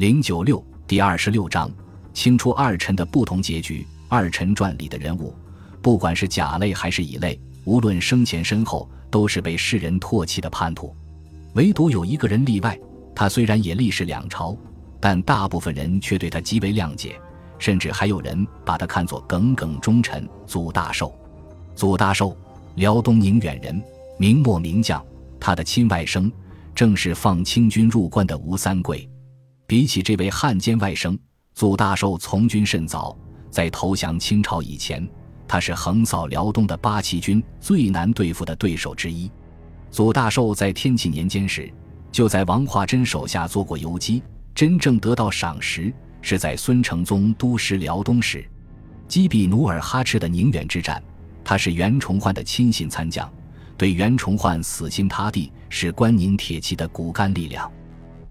零九六第二十六章，清出二臣的不同结局。二臣传里的人物，不管是甲类还是乙类，无论生前身后，都是被世人唾弃的叛徒。唯独有一个人例外，他虽然也历仕两朝，但大部分人却对他极为谅解，甚至还有人把他看作耿耿忠臣。祖大寿，祖大寿，辽东宁远人，明末名将。他的亲外甥，正是放清军入关的吴三桂。比起这位汉奸外甥，祖大寿从军甚早，在投降清朝以前，他是横扫辽东的八旗军最难对付的对手之一。祖大寿在天启年间时，就在王化贞手下做过游击，真正得到赏识是在孙承宗督师辽东时，击毙努尔哈赤的宁远之战，他是袁崇焕的亲信参将，对袁崇焕死心塌地，是关宁铁骑的骨干力量。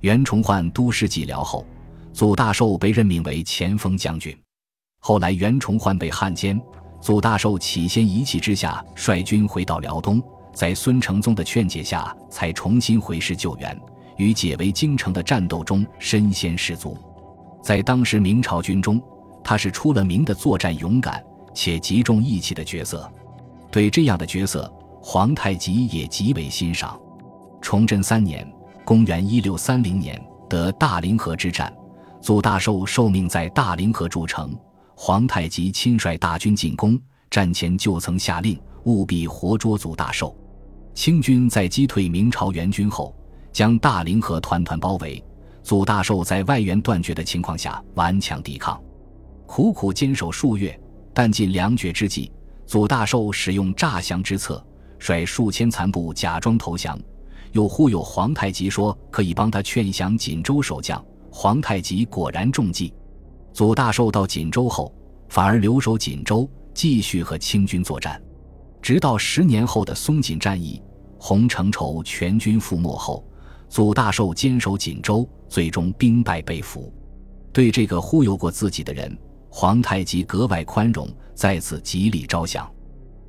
袁崇焕督师寂辽后，祖大寿被任命为前锋将军。后来袁崇焕被汉奸，祖大寿起先一气之下率军回到辽东，在孙承宗的劝解下，才重新回师救援。与解围京城的战斗中身先士卒，在当时明朝军中，他是出了名的作战勇敢且极重义气的角色。对这样的角色，皇太极也极为欣赏。崇祯三年。公元一六三零年得大凌河之战，祖大寿受命在大凌河筑城。皇太极亲率大军进攻，战前就曾下令务必活捉祖大寿。清军在击退明朝援军后，将大凌河团团包围。祖大寿在外援断绝的情况下顽强抵抗，苦苦坚守数月。但近粮绝之际，祖大寿使用诈降之策，率数千残部假装投降。又忽悠皇太极说可以帮他劝降锦州守将，皇太极果然中计。祖大寿到锦州后，反而留守锦州，继续和清军作战，直到十年后的松锦战役，洪承畴全军覆没后，祖大寿坚守锦州，最终兵败被俘。对这个忽悠过自己的人，皇太极格外宽容，再次极力招降。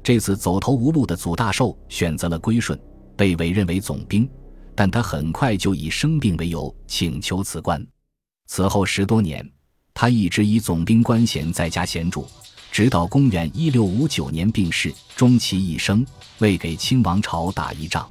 这次走投无路的祖大寿选择了归顺。被委任为总兵，但他很快就以生病为由请求辞官。此后十多年，他一直以总兵官衔在家闲住，直到公元一六五九年病逝，终其一生未给清王朝打一仗。